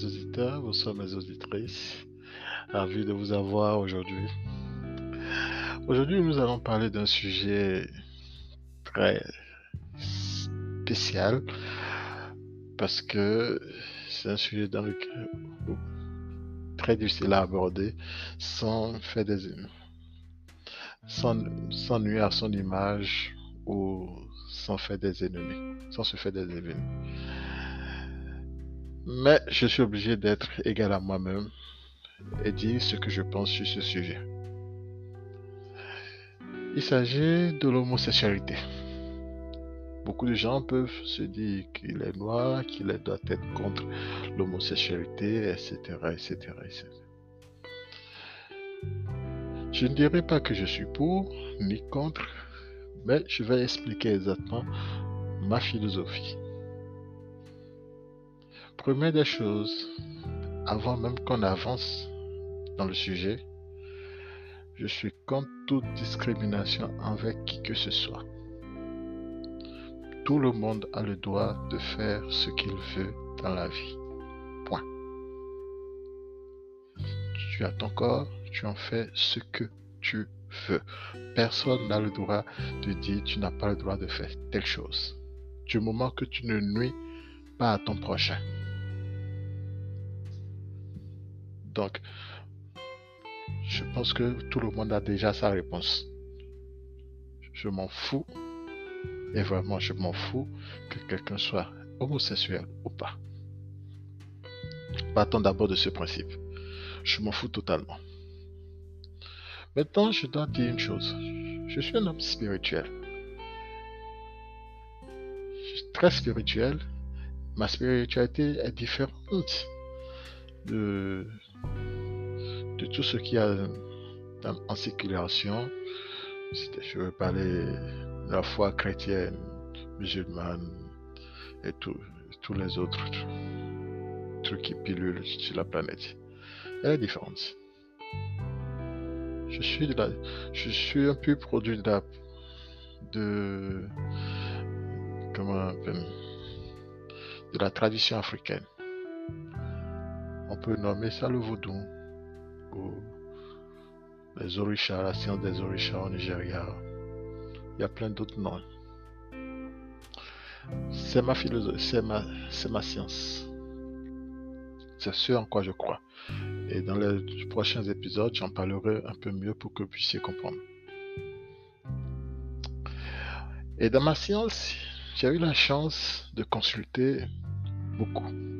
mes auditeurs, bonsoir mes auditrices. Ravi de vous avoir aujourd'hui. Aujourd'hui, nous allons parler d'un sujet très spécial parce que c'est un sujet dans lequel très difficile à aborder sans faire des sans, sans nuire à son image ou sans faire des ennemis, sans se faire des ennemis. Mais je suis obligé d'être égal à moi-même et dire ce que je pense sur ce sujet. Il s'agit de l'homosexualité. Beaucoup de gens peuvent se dire qu'il est noir, qu'il doit être contre l'homosexualité, etc., etc., etc. Je ne dirais pas que je suis pour ni contre, mais je vais expliquer exactement ma philosophie. Première des choses, avant même qu'on avance dans le sujet, je suis contre toute discrimination avec qui que ce soit. Tout le monde a le droit de faire ce qu'il veut dans la vie. Point. Tu as ton corps, tu en fais ce que tu veux. Personne n'a le droit de dire tu n'as pas le droit de faire telle chose. Du moment que tu ne nuis pas à ton prochain. Donc, je pense que tout le monde a déjà sa réponse. Je m'en fous. Et vraiment, je m'en fous que quelqu'un soit homosexuel ou pas. Partons d'abord de ce principe. Je m'en fous totalement. Maintenant, je dois dire une chose. Je suis un homme spirituel. Je suis très spirituel. Ma spiritualité est différente de, tout ce qu'il y a en circulation. Je veux parler de la foi chrétienne, musulmane et tous les autres trucs qui pilulent sur la planète. Elle est différente. Je suis, un peu produit de, comment de la tradition africaine. On peut nommer ça le vaudou ou les orishas, la science des orishas au Nigeria. Il y a plein d'autres noms. C'est ma science. C'est ce en quoi je crois. Et dans les prochains épisodes, j'en parlerai un peu mieux pour que vous puissiez comprendre. Et dans ma science, j'ai eu la chance de consulter beaucoup.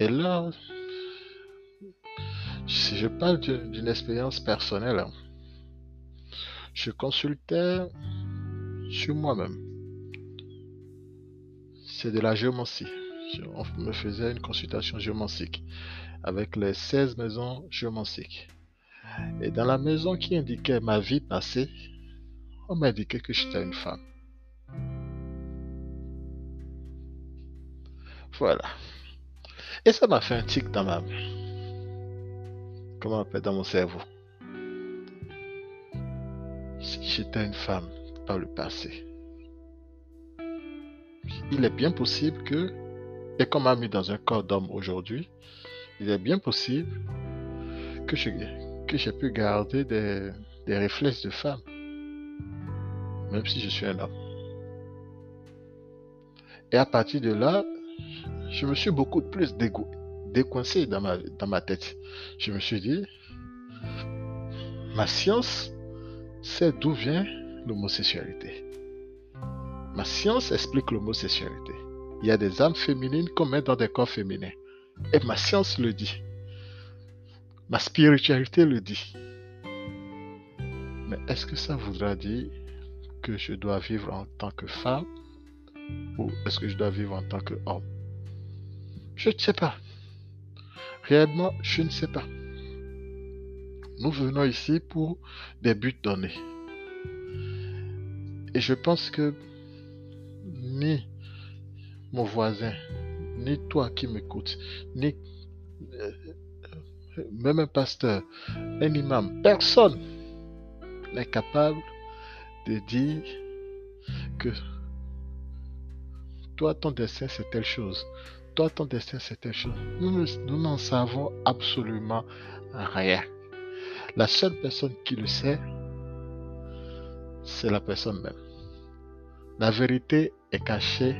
Et là, si je parle d'une expérience personnelle, je consultais sur moi-même. C'est de la géomancie. On me faisait une consultation géomantique avec les 16 maisons géomantiques. Et dans la maison qui indiquait ma vie passée, on m'a indiqué que j'étais une femme. Voilà. Et ça m'a fait un tic dans ma... Comment on appelle dans mon cerveau? Si j'étais une femme par le passé, il est bien possible que, et qu'on m'a mis dans un corps d'homme aujourd'hui, il est bien possible que j'ai que pu garder des, des réflexes de femme, même si je suis un homme. Et à partir de là, je me suis beaucoup plus décoincé dans ma, tête. Je me suis dit, ma science sait d'où vient l'homosexualité. Ma science explique l'homosexualité. Il y a des âmes féminines qu'on met dans des corps féminins. Et ma science le dit. Ma spiritualité le dit. Mais est-ce que ça voudra dire que je dois vivre en tant que femme ou est-ce que je dois vivre en tant qu'homme? Je ne sais pas. Réellement, je ne sais pas. Nous venons ici pour des buts donnés. Et je pense que ni mon voisin, ni toi qui m'écoutes, ni euh, même un pasteur, un imam, personne n'est capable de dire que toi, ton destin, c'est telle chose ton destin, c'est telle chose. Nous n'en savons absolument rien. La seule personne qui le sait, c'est la personne même. La vérité est cachée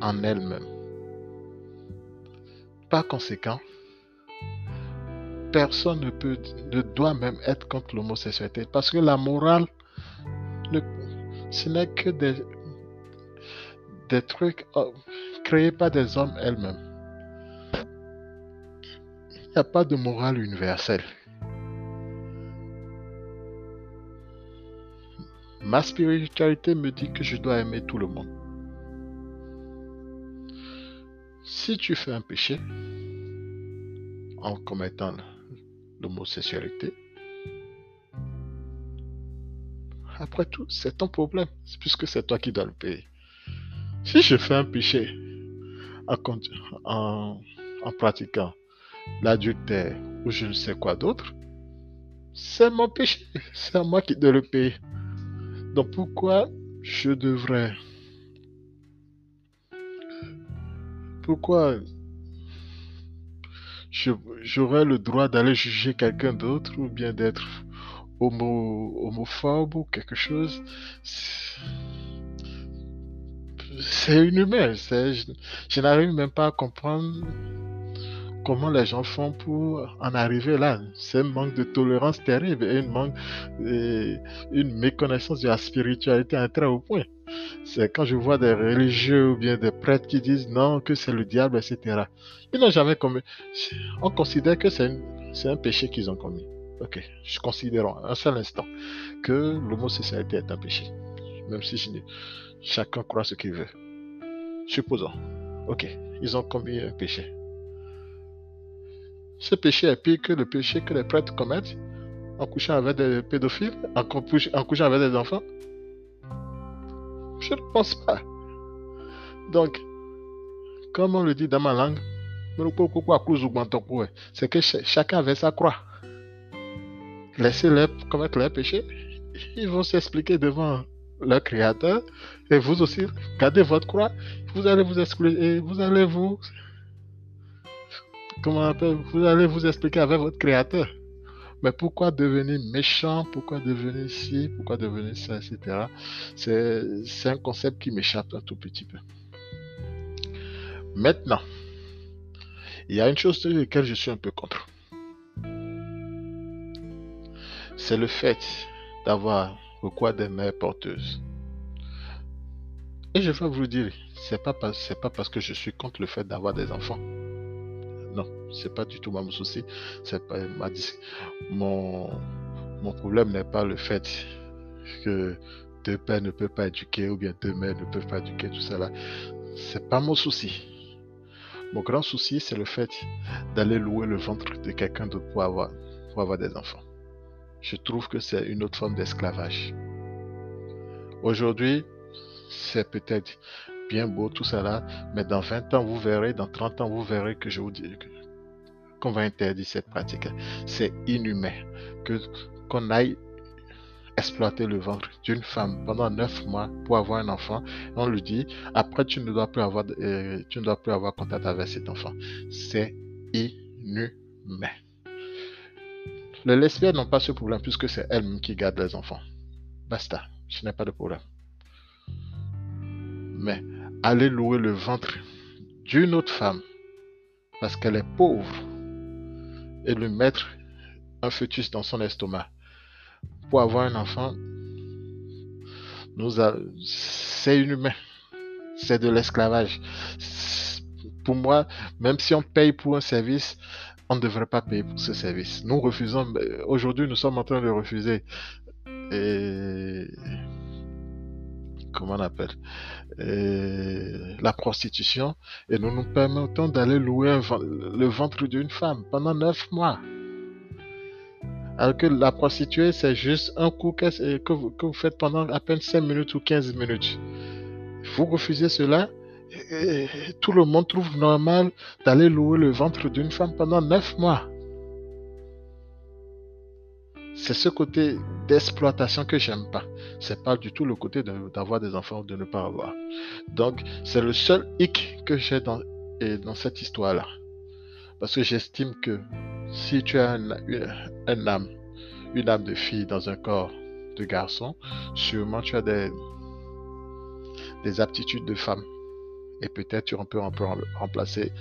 en elle-même. Par conséquent, personne ne, peut, ne doit même être contre l'homosexualité parce que la morale, ce n'est que des, des trucs créés par des hommes elles-mêmes. Il n'y a pas de morale universelle. Ma spiritualité me dit que je dois aimer tout le monde. Si tu fais un péché en commettant l'homosexualité, après tout, c'est ton problème, puisque c'est toi qui dois le payer. Si je fais un péché en, pratiquant l'adultère ou je ne sais quoi d'autre, c'est mon péché. C'est à moi qui dois le payer. Donc pourquoi je devrais... Pourquoi j'aurais le droit d'aller juger quelqu'un d'autre ou bien d'être homo, homophobe ou quelque chose? C'est inhumain. Je, je n'arrive même pas à comprendre comment les gens font pour en arriver là. C'est un manque de tolérance terrible et une, manque, une méconnaissance de la spiritualité à un très haut point. C'est quand je vois des religieux ou bien des prêtres qui disent non, que c'est le diable, etc. Ils n'ont jamais commis. On considère que c'est un péché qu'ils ont commis. Ok, je considère un seul instant que l'homosexualité est un péché. Même si chacun croit ce qu'il veut. Supposons. Ok, ils ont commis un péché. Ce péché est pire que le péché que les prêtres commettent en couchant avec des pédophiles, en, couchant avec des enfants? Je ne pense pas. Donc, comme on le dit dans ma langue, c'est que chacun avait sa croix. Laissez-les commettre leurs péchés. Ils vont s'expliquer devant leur Créateur. Et vous aussi, gardez votre croix. Vous allez vous expliquer, vous allez vous comment vous allez vous expliquer avec votre créateur. Mais pourquoi devenir méchant? Pourquoi devenir ci? Pourquoi devenir ça, etc. C'est un concept qui m'échappe un tout petit peu. Maintenant, il y a une chose sur laquelle je suis un peu contre. C'est le fait d'avoir recours des mères porteuses. Et je vais vous dire, c'est pas, pas parce que je suis contre le fait d'avoir des enfants. Non, c'est pas du tout mon souci. Pas mon mon problème n'est pas le fait que deux pères ne peuvent pas éduquer ou bien deux mères ne peuvent pas éduquer tout ça là. C'est pas mon souci. Mon grand souci, c'est le fait d'aller louer le ventre de quelqu'un d'autre pour avoir, pour avoir des enfants. Je trouve que c'est une autre forme d'esclavage. Aujourd'hui, c'est peut-être bien beau tout là, mais dans 20 ans, vous verrez, dans 30 ans, vous verrez que je vous dis qu'on va interdire cette pratique. C'est inhumain que qu'on aille exploiter le ventre d'une femme pendant 9 mois pour avoir un enfant. On lui dit, après avoir, euh, tu ne dois plus avoir contact avec cet enfant. C'est inhumain. Les lesbiennes n'ont pas ce problème puisque c'est elles-mêmes qui gardent les enfants. Basta, je n'ai pas de problème. Mais aller louer le ventre d'une autre femme parce qu'elle est pauvre et lui mettre un fœtus dans son estomac pour avoir un enfant, c'est inhumain. C'est de l'esclavage. Pour moi, même si on paye pour un service, on ne devrait pas payer pour ce service. Nous refusons. Aujourd'hui, nous sommes en train de refuser. Comment on appelle, la prostitution, et nous nous permettons d'aller louer le ventre d'une femme pendant neuf mois. Alors que la prostituée, c'est juste un coup que, vous, que vous faites pendant à peine 5 minutes ou 15 minutes. Vous refusez cela, tout le monde trouve normal d'aller louer le ventre d'une femme pendant neuf mois. C'est ce côté d'exploitation que j'aime pas. C'est pas du tout le côté d'avoir des enfants ou de ne pas avoir. Donc, c'est le seul hic que j'ai dans et dans cette histoire-là. Parce que j'estime que si tu as un, un âme, une âme de fille dans un corps de garçon, sûrement tu as des, des aptitudes de femme. Et peut-être tu peux un peu remplacer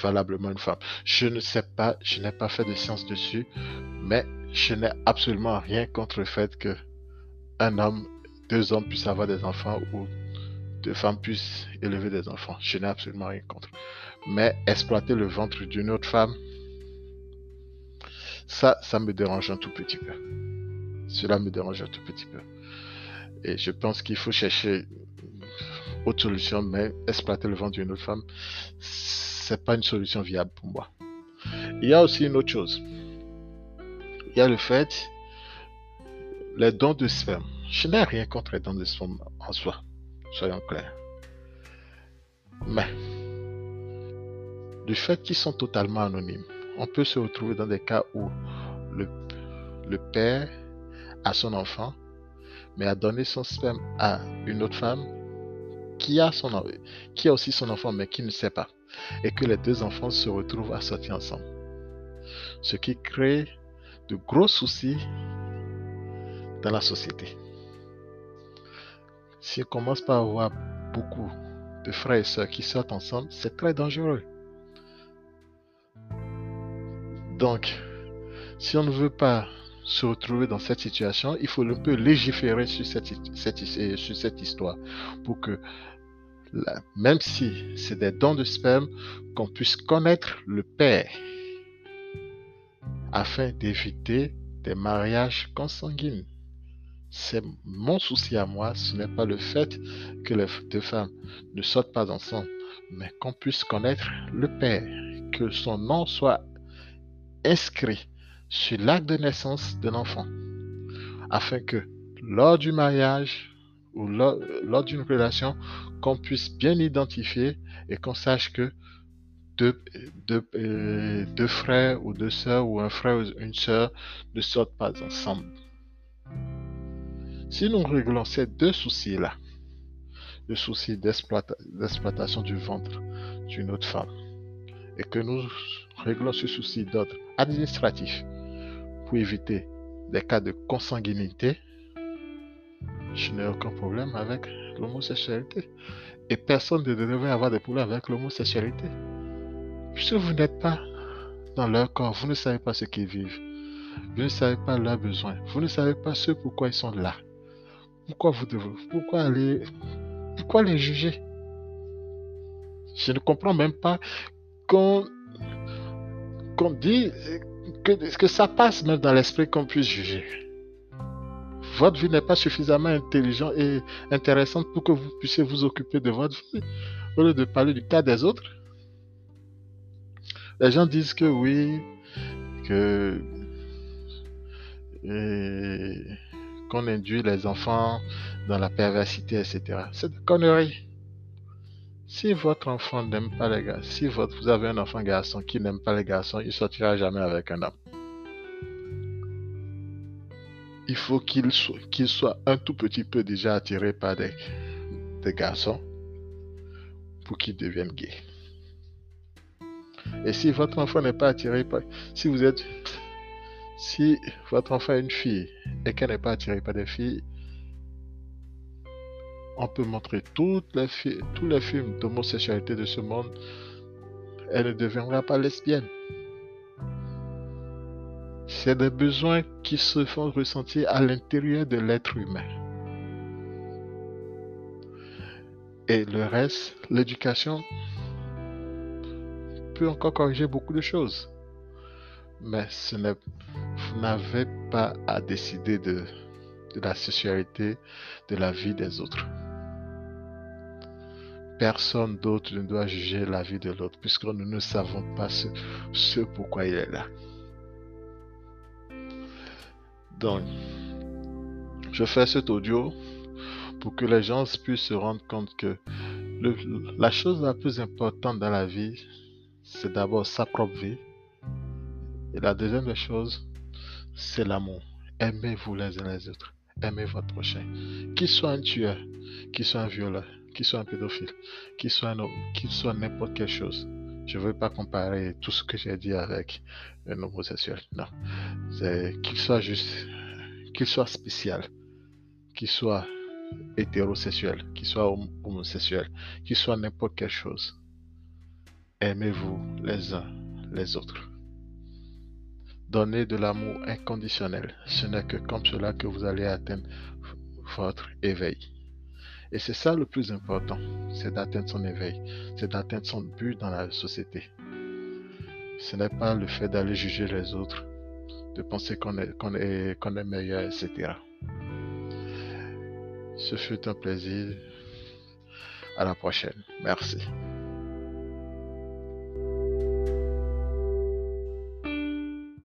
valablement une femme. Je ne sais pas, je n'ai pas fait de science dessus, mais je n'ai absolument rien contre le fait que un homme, deux hommes puissent avoir des enfants ou deux femmes puissent élever des enfants. Je n'ai absolument rien contre. Mais exploiter le ventre d'une autre femme, ça, ça me dérange un tout petit peu. Cela me dérange un tout petit peu. Et je pense qu'il faut chercher autre solution, mais exploiter le ventre d'une autre femme, c'est pas une solution viable pour moi. Il y a aussi une autre chose. Il y a le fait, les dons de sperme. Je n'ai rien contre les dons de sperme en soi, soyons clairs. Mais, du fait qu'ils sont totalement anonymes, on peut se retrouver dans des cas où le, le père a son enfant, mais a donné son sperme à une autre femme qui a, aussi son enfant, mais qui ne sait pas. Et que les deux enfants se retrouvent à sortir ensemble. Ce qui crée de gros soucis dans la société. Si on commence par avoir beaucoup de frères et sœurs qui sortent ensemble, c'est très dangereux. Donc, si on ne veut pas se retrouver dans cette situation, il faut un peu légiférer sur cette, cette histoire pour que, même si c'est des dons de sperme, qu'on puisse connaître le Père afin d'éviter des mariages consanguines. C'est mon souci à moi, ce n'est pas le fait que les deux femmes ne sortent pas ensemble, mais qu'on puisse connaître le Père, que son nom soit inscrit sur l'acte de naissance de l'enfant, afin que lors du mariage ou lors, d'une relation, qu'on puisse bien identifier et qu'on sache que deux, euh, deux, frères ou deux sœurs ou un frère ou une sœur ne sortent pas ensemble. Si nous réglons ces deux soucis-là, le souci d'exploitation du ventre d'une autre femme, et que nous réglons ce souci d'ordre administratif, pour éviter des cas de consanguinité, je n'ai aucun problème avec l'homosexualité. Et personne ne devrait avoir de problème avec l'homosexualité. Puisque vous n'êtes pas dans leur corps, vous ne savez pas ce qu'ils vivent. Vous ne savez pas leurs besoins. Vous ne savez pas ce pourquoi ils sont là. Pourquoi vous devez, pourquoi aller, pourquoi les juger? Je ne comprends même pas qu'on qu'on dit que, ça passe même dans l'esprit qu'on puisse juger. Votre vie n'est pas suffisamment intelligente et intéressante pour que vous puissiez vous occuper de votre vie au lieu de parler du cas des autres. Les gens disent que oui, que qu'on induit les enfants dans la perversité, etc. C'est des conneries. Si votre enfant n'aime pas les garçons, si votre, vous avez un enfant garçon qui n'aime pas les garçons, il sortira jamais avec un homme. Il faut qu'il soit, qu'il soit un tout petit peu déjà attiré par des, des garçons pour qu'il devienne gay. Et si votre enfant n'est pas attiré par... Si vous êtes... Si votre enfant est une fille et qu'elle n'est pas attirée par des filles, on peut montrer toutes les tous les films d'homosexualité de ce monde, elle ne deviendra pas lesbienne. C'est des besoins qui se font ressentir à l'intérieur de l'être humain. Et le reste, l'éducation, peut encore corriger beaucoup de choses. Mais ce vous n'avez pas à décider de, de la sexualité de la vie des autres. Personne d'autre ne doit juger la vie de l'autre puisque nous ne savons pas ce, pourquoi il est là. Donc, je fais cet audio pour que les gens puissent se rendre compte que la chose la plus importante dans la vie, c'est d'abord sa propre vie. Et la deuxième chose, c'est l'amour. Aimez-vous les uns les autres. Aimez votre prochain. Qu'il soit un tueur, qu'il soit un violeur, qu'il soit un pédophile, qu'il soit un soit n'importe quelle chose. Je ne veux pas comparer tout ce que j'ai dit avec un homosexuel. Non. Qu'il soit juste, qu'il soit spécial, qu'il soit hétérosexuel, qu'il soit homosexuel, qu'il soit n'importe quelle chose. Aimez-vous les uns les autres. Donnez de l'amour inconditionnel. Ce n'est que comme cela que vous allez atteindre votre éveil. Et c'est ça le plus important, c'est d'atteindre son éveil, c'est d'atteindre son but dans la société. Ce n'est pas le fait d'aller juger les autres, de penser qu'on est, qu'on est, qu'on est meilleur, etc. Ce fut un plaisir. À la prochaine. Merci.